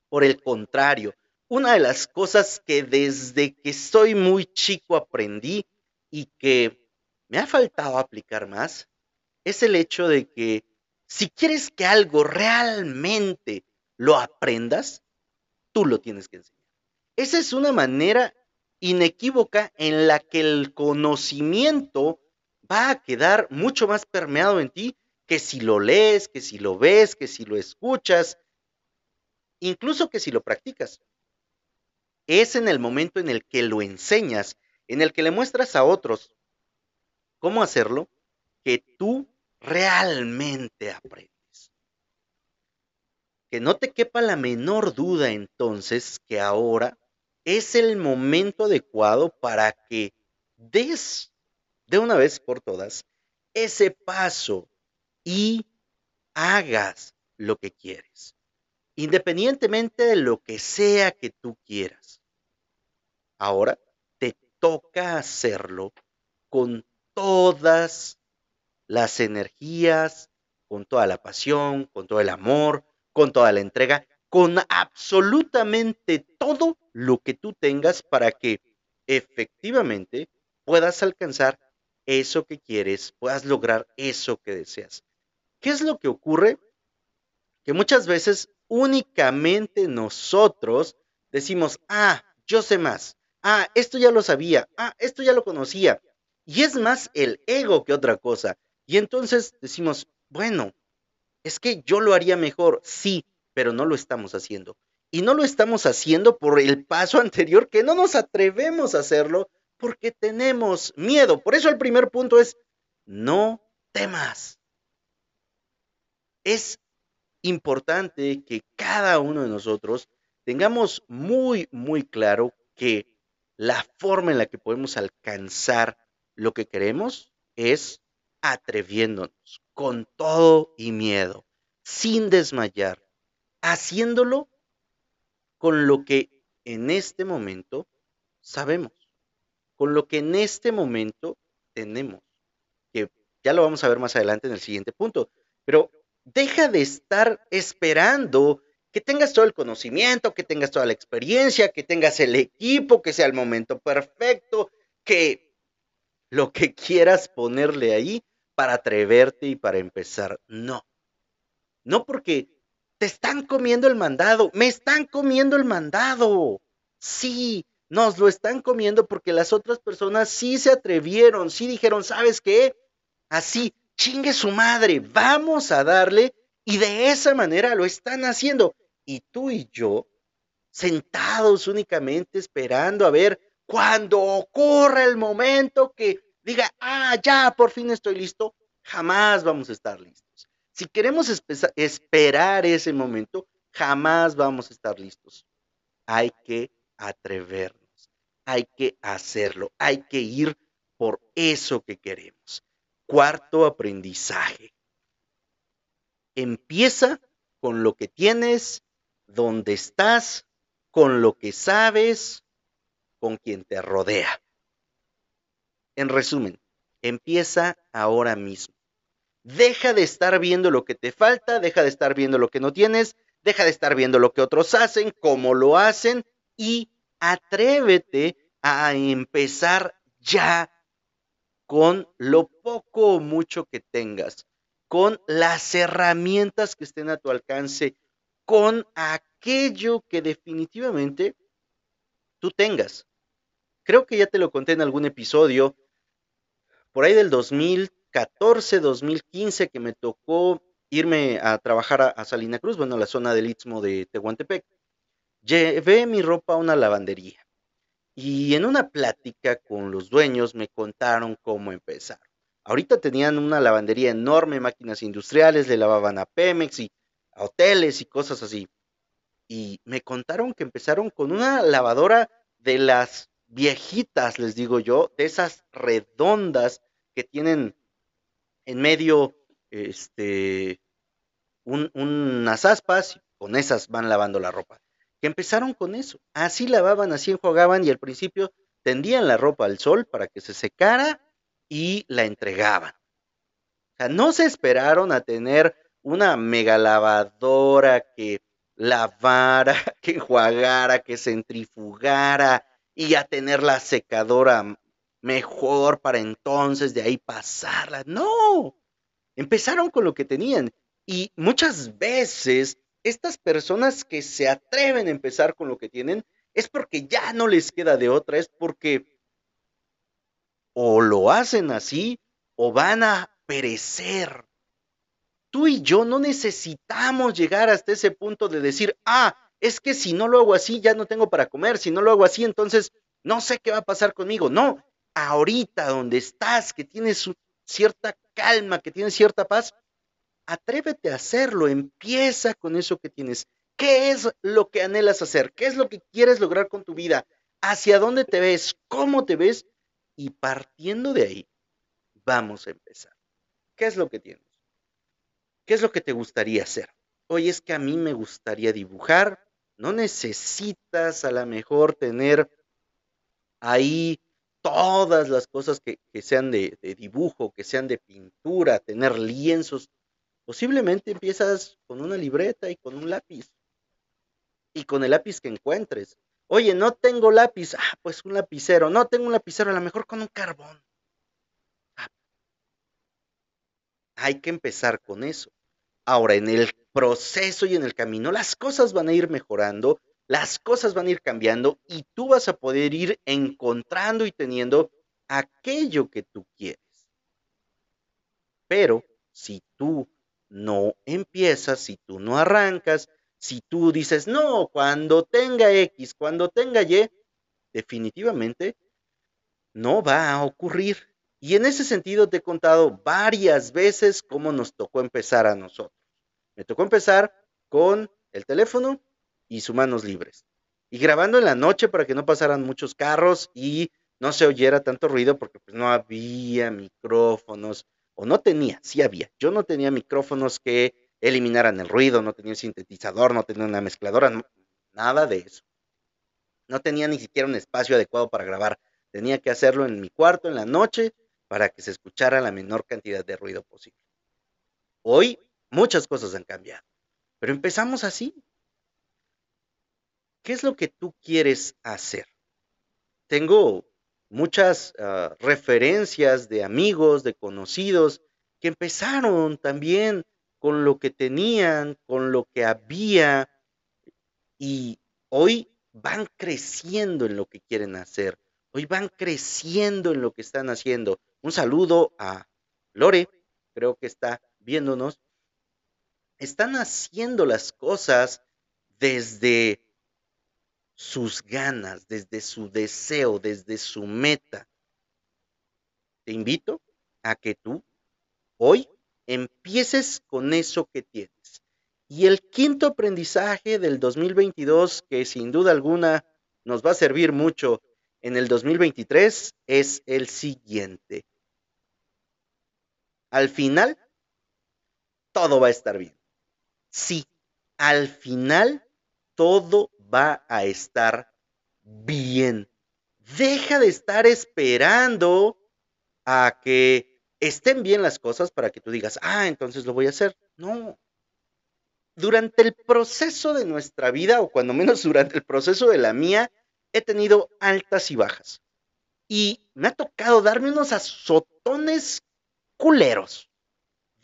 Por el contrario, una de las cosas que desde que soy muy chico aprendí y que me ha faltado aplicar más es el hecho de que si quieres que algo realmente lo aprendas, tú lo tienes que enseñar. Esa es una manera inequívoca en la que el conocimiento va a quedar mucho más permeado en ti que si lo lees, que si lo ves, que si lo escuchas, incluso que si lo practicas. Es en el momento en el que lo enseñas, en el que le muestras a otros cómo hacerlo, que tú realmente aprendes. Que no te quepa la menor duda entonces que ahora es el momento adecuado para que des de una vez por todas ese paso y hagas lo que quieres, independientemente de lo que sea que tú quieras. Ahora te toca hacerlo con todas las energías, con toda la pasión, con todo el amor, con toda la entrega, con absolutamente todo lo que tú tengas para que efectivamente puedas alcanzar eso que quieres, puedas lograr eso que deseas. ¿Qué es lo que ocurre? Que muchas veces únicamente nosotros decimos, ah, yo sé más, ah, esto ya lo sabía, ah, esto ya lo conocía. Y es más el ego que otra cosa. Y entonces decimos, bueno, es que yo lo haría mejor, sí, pero no lo estamos haciendo. Y no lo estamos haciendo por el paso <laughs> anterior, que no nos atrevemos a hacerlo porque tenemos miedo. Por eso el primer punto es, no temas. Es importante que cada uno de nosotros tengamos muy, muy claro que la forma en la que podemos alcanzar lo que queremos es atreviéndonos con todo y miedo, sin desmayar, haciéndolo con lo que en este momento sabemos, con lo que en este momento tenemos, que ya lo vamos a ver más adelante en el siguiente punto, pero deja de estar esperando que tengas todo el conocimiento, que tengas toda la experiencia, que tengas el equipo, que sea el momento perfecto, que lo que <laughs> quieras ponerle ahí para atreverte y para empezar. No. No porque te están comiendo el mandado, me están comiendo el mandado. Sí, nos lo están comiendo porque las otras personas sí se atrevieron, sí dijeron, ¿sabes qué? Así, chingue su madre, vamos a darle y de esa manera lo están haciendo. Y tú y yo, sentados únicamente esperando a ver cuando ocurra el momento que diga, ah, ya, por fin estoy listo, jamás vamos a estar listos. Si queremos esperar ese momento, jamás vamos a estar listos. Hay que atrevernos, hay que hacerlo, hay que ir por eso que queremos. Cuarto aprendizaje. Empieza con lo que tienes, donde estás, con lo que sabes, con quien te rodea. En resumen, empieza ahora mismo. Deja de estar viendo lo que te falta, deja de estar viendo lo que no tienes, deja de estar viendo lo que otros hacen, cómo lo hacen y atrévete a empezar ya con lo poco o mucho que tengas, con las herramientas que estén a tu alcance, con aquello que definitivamente tú tengas. Creo que ya te lo conté en algún episodio, por ahí del 2014, 2015, que me tocó irme a trabajar a, Salina Cruz, bueno, la zona del Istmo de Tehuantepec. Llevé mi ropa a una lavandería y en una plática con los dueños me contaron cómo empezar. Ahorita tenían una lavandería enorme, máquinas industriales, le lavaban a Pemex y a hoteles y cosas así. Y me contaron que empezaron con una lavadora de las viejitas, les digo yo, de esas redondas que tienen en medio, este, unas aspas, con esas van lavando la ropa. Que empezaron con eso. Así lavaban, así enjuagaban y al principio tendían la ropa al sol para que se secara y la entregaban. O sea, no se esperaron a tener una mega lavadora que lavara, <laughs> que enjuagara, que centrifugara y a tener la secadora mejor para entonces de ahí pasarla. No, empezaron con lo que tenían y muchas veces estas personas que se atreven a empezar con lo que tienen es porque ya no les queda de otra, es porque o lo hacen así o van a perecer. Tú y yo no necesitamos llegar hasta ese punto de decir, ah, es que si no lo hago así ya no tengo para comer, si no lo hago así entonces no sé qué va a pasar conmigo. No, ahorita donde estás, que tienes cierta calma, que tienes cierta paz, atrévete a hacerlo, empieza con eso que tienes. ¿Qué es lo que anhelas hacer? ¿Qué es lo que quieres lograr con tu vida? ¿Hacia dónde te ves? ¿Cómo te ves? Y partiendo de ahí, vamos a empezar. ¿Qué es lo que tienes? ¿Qué es lo que te gustaría hacer? Oye, es que a mí me gustaría dibujar. No necesitas a lo mejor tener ahí todas las cosas que, sean de, de, dibujo, que sean de pintura, tener lienzos. Posiblemente empiezas con una libreta y con un lápiz. Y con el lápiz que encuentres. Oye, no tengo lápiz. Ah, pues un lapicero. No tengo un lapicero, a lo mejor con un carbón. Ah. Hay que empezar con eso. Ahora, en el proceso y en el camino, las cosas van a ir mejorando, las cosas van a ir cambiando y tú vas a poder ir encontrando y teniendo aquello que tú quieres. Pero si tú no empiezas, si tú no arrancas, si tú dices, no, cuando tenga X, cuando tenga Y, definitivamente no va a ocurrir. Y en ese sentido te he contado varias veces cómo nos tocó empezar a nosotros. Me tocó empezar con el teléfono y sus manos libres. Y grabando en la noche para que no pasaran muchos carros y no se oyera tanto ruido porque pues no había micrófonos o no tenía, sí había. Yo no tenía micrófonos que eliminaran el ruido, no tenía un sintetizador, no tenía una mezcladora, nada de eso. No tenía ni siquiera un espacio adecuado para grabar. Tenía que hacerlo en mi cuarto en la noche para que se escuchara la menor cantidad de ruido posible. Hoy muchas cosas han cambiado, pero empezamos así. ¿Qué es lo que tú quieres hacer? Tengo muchas uh, referencias de amigos, de conocidos, que empezaron también con lo que tenían, con lo que había, y hoy van creciendo en lo que quieren hacer, hoy van creciendo en lo que están haciendo. Un saludo a Lore, creo que está viéndonos. Están haciendo las cosas desde sus ganas, desde su deseo, desde su meta. Te invito a que tú hoy empieces con eso que tienes. Y el quinto aprendizaje del 2022, que sin duda alguna nos va a servir mucho en el 2023, es el siguiente. Al final, todo va a estar bien. Sí, al final, todo va a estar bien. Deja de estar esperando a que estén bien las cosas para que tú digas, ah, entonces lo voy a hacer. No. Durante el proceso de nuestra vida, o cuando menos durante el proceso de la mía, he tenido altas y bajas. Y me ha tocado darme unos azotones culeros.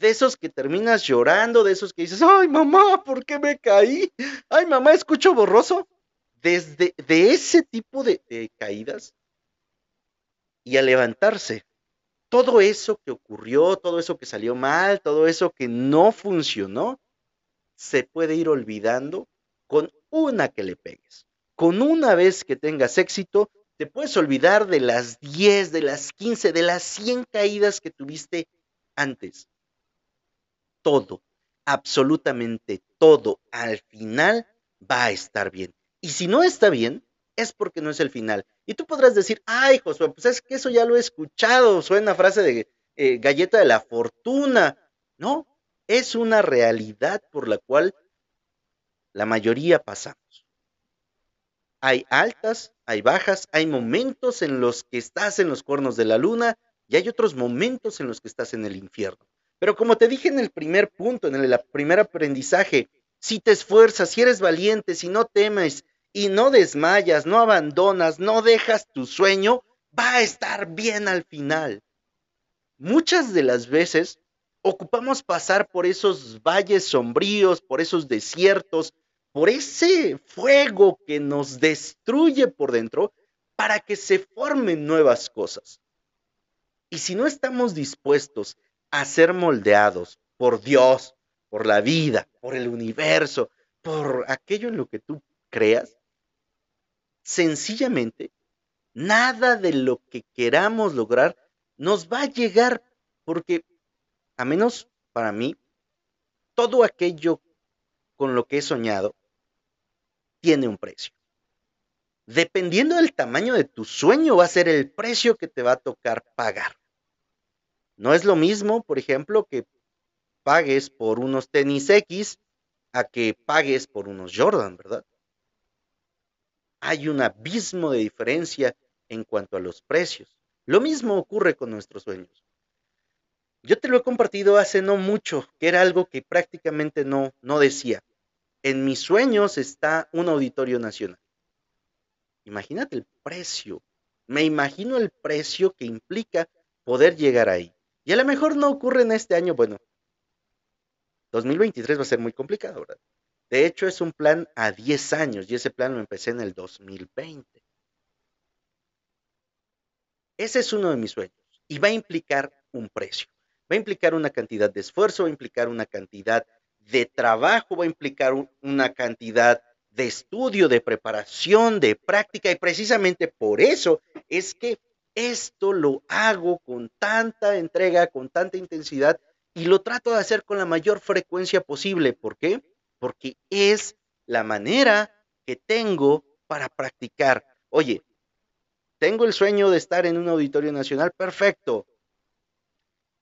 De esos que terminas llorando, de esos que dices, ay mamá, ¿por qué me caí? Ay mamá, escucho borroso. Desde de ese tipo de, caídas y a levantarse todo eso que ocurrió, todo eso que salió mal, todo eso que no funcionó, se puede ir olvidando con una que le pegues. Con una vez que tengas éxito, te puedes olvidar de las 10, de las 15, de las 100 caídas que tuviste antes. Todo, absolutamente todo, al final va a estar bien. Y si no está bien, es porque no es el final. Y tú podrás decir, ay, Josué, pues es que eso ya lo he escuchado, suena frase de eh, galleta de la fortuna. No, es una realidad por la cual la mayoría pasamos. Hay altas, hay bajas, hay momentos en los que estás en los cuernos de la luna y hay otros momentos en los que estás en el infierno. Pero como te dije en el primer punto, en el primer aprendizaje, si te esfuerzas, si eres valiente, si no temes y no desmayas, no abandonas, no dejas tu sueño, va a estar bien al final. Muchas de las veces ocupamos pasar por esos valles sombríos, por esos desiertos, por ese fuego que nos destruye por dentro para que se formen nuevas cosas. Y si no estamos dispuestos a ser moldeados por Dios, por la vida, por el universo, por aquello en lo que tú creas, sencillamente, nada de lo que queramos lograr nos va a llegar porque, a menos para mí, todo aquello con lo que he soñado tiene un precio. Dependiendo del tamaño de tu sueño va a ser el precio que te va a tocar pagar. No es lo mismo, por ejemplo, que pagues por unos tenis X a que pagues por unos Jordan, ¿verdad? Hay un abismo de diferencia en cuanto a los precios. Lo mismo ocurre con nuestros sueños. Yo te lo he compartido hace no mucho, que era algo que prácticamente no, no decía. En mis sueños está un auditorio nacional. Imagínate el precio. Me imagino el precio que implica poder llegar ahí. Y a lo mejor no ocurre en este año, bueno, 2023 va a ser muy complicado, ¿verdad? De hecho, es un plan a 10 años y ese plan lo empecé en el 2020. Ese es uno de mis sueños y va a implicar un precio. Va a implicar una cantidad de esfuerzo, va a implicar una cantidad de trabajo, va a implicar una cantidad de estudio, de preparación, de práctica y precisamente por eso es que esto lo hago con tanta entrega, con tanta intensidad y lo trato de hacer con la mayor frecuencia posible. ¿Por qué? Porque es la manera que tengo para practicar. Oye, tengo el sueño de estar en un auditorio nacional, perfecto.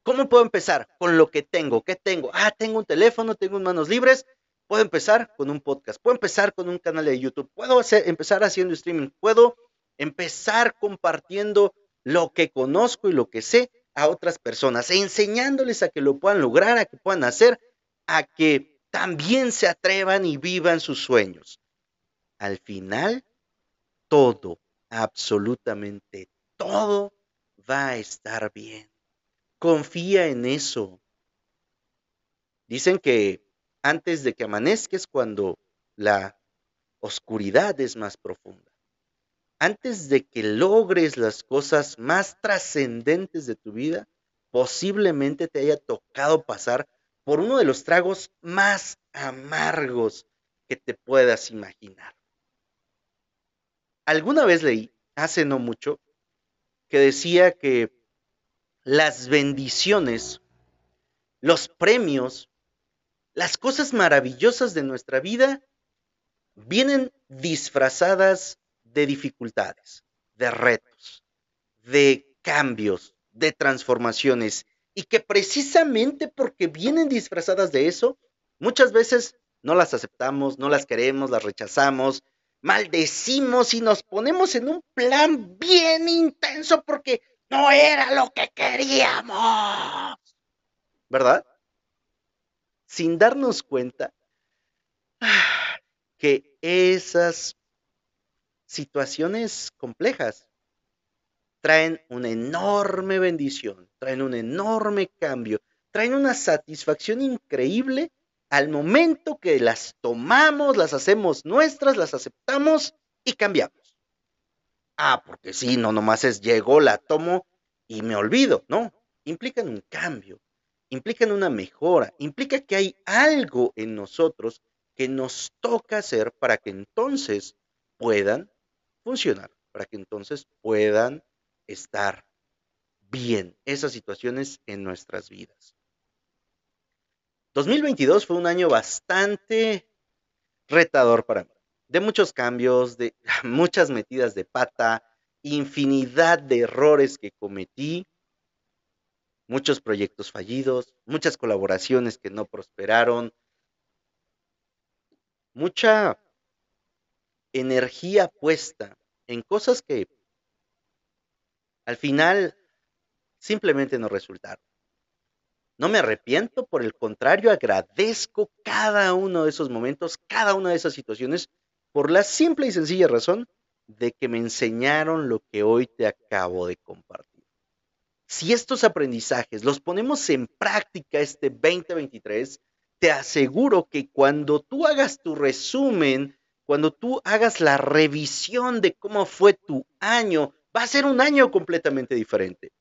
¿Cómo puedo empezar? Con lo que tengo. ¿Qué tengo? Ah, tengo un teléfono, tengo manos libres. Puedo empezar con un podcast, puedo empezar con un canal de YouTube, puedo empezar haciendo streaming, puedo empezar compartiendo lo que conozco y lo que sé a otras personas, enseñándoles a que lo puedan lograr, a que puedan hacer, a que también se atrevan y vivan sus sueños. Al final, todo, absolutamente todo va a estar bien. Confía en eso. Dicen que antes de que amanezca es cuando la oscuridad es más profunda antes de que logres las cosas más trascendentes de tu vida, posiblemente te haya tocado pasar por uno de los tragos más amargos que te puedas imaginar. Alguna vez leí, hace no mucho, que decía que las bendiciones, los premios, las cosas maravillosas de nuestra vida vienen disfrazadas de dificultades, de retos, de cambios, de transformaciones, y que precisamente porque vienen disfrazadas de eso, muchas veces no las aceptamos, no las queremos, las rechazamos, maldecimos y nos ponemos en un plan bien intenso porque no era lo que queríamos. ¿Verdad? Sin darnos cuenta que esas situaciones complejas traen una enorme bendición, traen un enorme cambio, traen una satisfacción increíble al momento que las tomamos, las hacemos nuestras, las aceptamos y cambiamos. Ah, porque si no nomás es llegó, la tomo y me olvido, no, implican un cambio, implican una mejora, implica que hay algo en nosotros que nos toca hacer para que entonces puedan funcionar para que entonces puedan estar bien esas situaciones en nuestras vidas. 2022 fue un año bastante retador para mí, de muchos cambios, de <laughs> muchas metidas de pata, infinidad de errores que cometí, muchos proyectos fallidos, muchas colaboraciones que no prosperaron, mucha energía puesta en cosas que al final simplemente no resultaron. No me arrepiento, por el contrario, agradezco cada uno de esos momentos, cada una de esas situaciones, por la simple y sencilla razón de que me enseñaron lo que hoy te acabo de compartir. Si estos aprendizajes los ponemos en práctica este 2023, te aseguro que cuando tú hagas tu resumen, cuando tú hagas la revisión de cómo fue tu año, va a ser un año completamente diferente.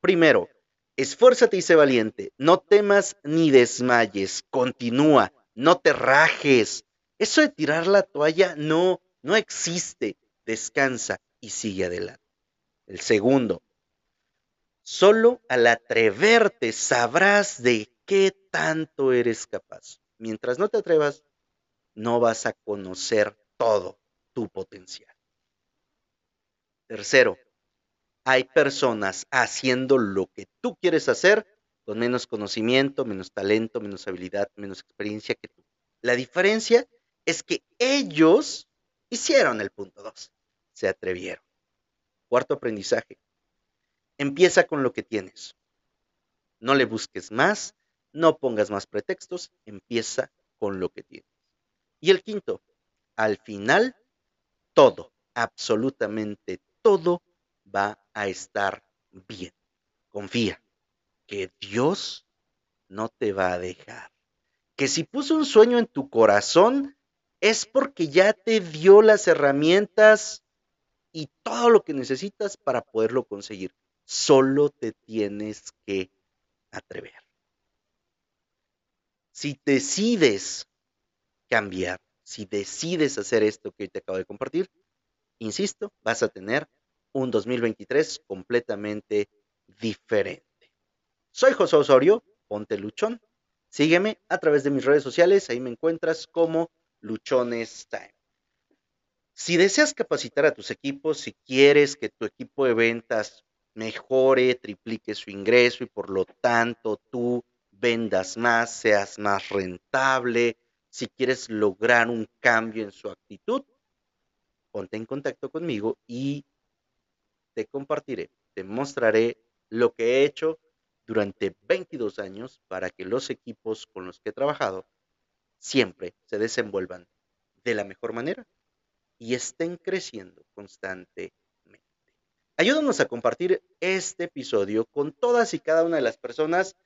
Primero, esfuérzate y sé valiente, no temas ni desmayes, continúa, no te rajes. Eso de tirar la toalla no, no existe. Descansa y sigue adelante. El segundo, solo al atreverte sabrás de qué tanto eres capaz. Mientras no te atrevas, no vas a conocer todo tu potencial. Tercero, hay personas haciendo lo que tú quieres hacer con menos conocimiento, menos talento, menos habilidad, menos experiencia que tú. La diferencia es que ellos hicieron el punto 2, se atrevieron. Cuarto aprendizaje, empieza con lo que tienes. No le busques más, no pongas más pretextos, empieza con lo que tienes. Y el quinto, al final, todo, absolutamente todo va a estar bien. Confía que Dios no te va a dejar. Que si puso un sueño en tu corazón es porque ya te dio las herramientas y todo lo que necesitas para poderlo conseguir. Solo te tienes que atrever. Si decides cambiar, si decides hacer esto que te acabo de compartir, insisto, vas a tener un 2023 completamente diferente. Soy José Osorio, ponte luchón. Sígueme a través de mis redes sociales, ahí me encuentras como Luchones Time. Si deseas capacitar a tus equipos, si quieres que tu equipo de ventas mejore, triplique su ingreso y por lo tanto tú vendas más, seas más rentable, si quieres lograr un cambio en su actitud, ponte en contacto conmigo y te compartiré, te mostraré lo que he hecho durante 22 años para que los equipos con los que he trabajado siempre se desenvuelvan de la mejor manera y estén creciendo constantemente. Ayúdanos a compartir este episodio con todas y cada una de las personas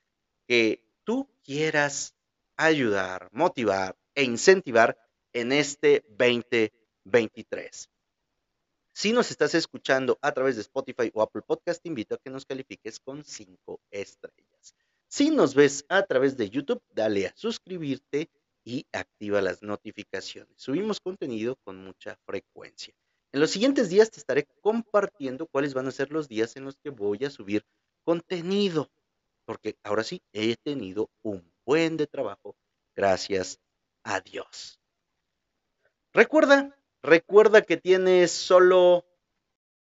que tú quieras ayudar, motivar e incentivar en este 2023. Si nos estás escuchando a través de Spotify o Apple Podcast, te invito a que nos califiques con cinco estrellas. Si nos ves a través de YouTube, dale a suscribirte y activa las notificaciones. Subimos contenido con mucha frecuencia. En los siguientes días te estaré compartiendo cuáles van a ser los días en los que voy a subir contenido, porque ahora sí he tenido un buen de trabajo, gracias a Dios. Recuerda Recuerda que tienes solo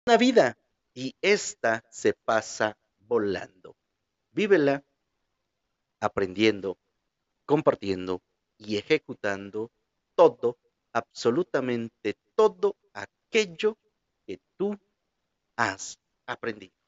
una vida y esta se pasa volando. Vívela aprendiendo, compartiendo y ejecutando todo, absolutamente todo aquello que tú has aprendido.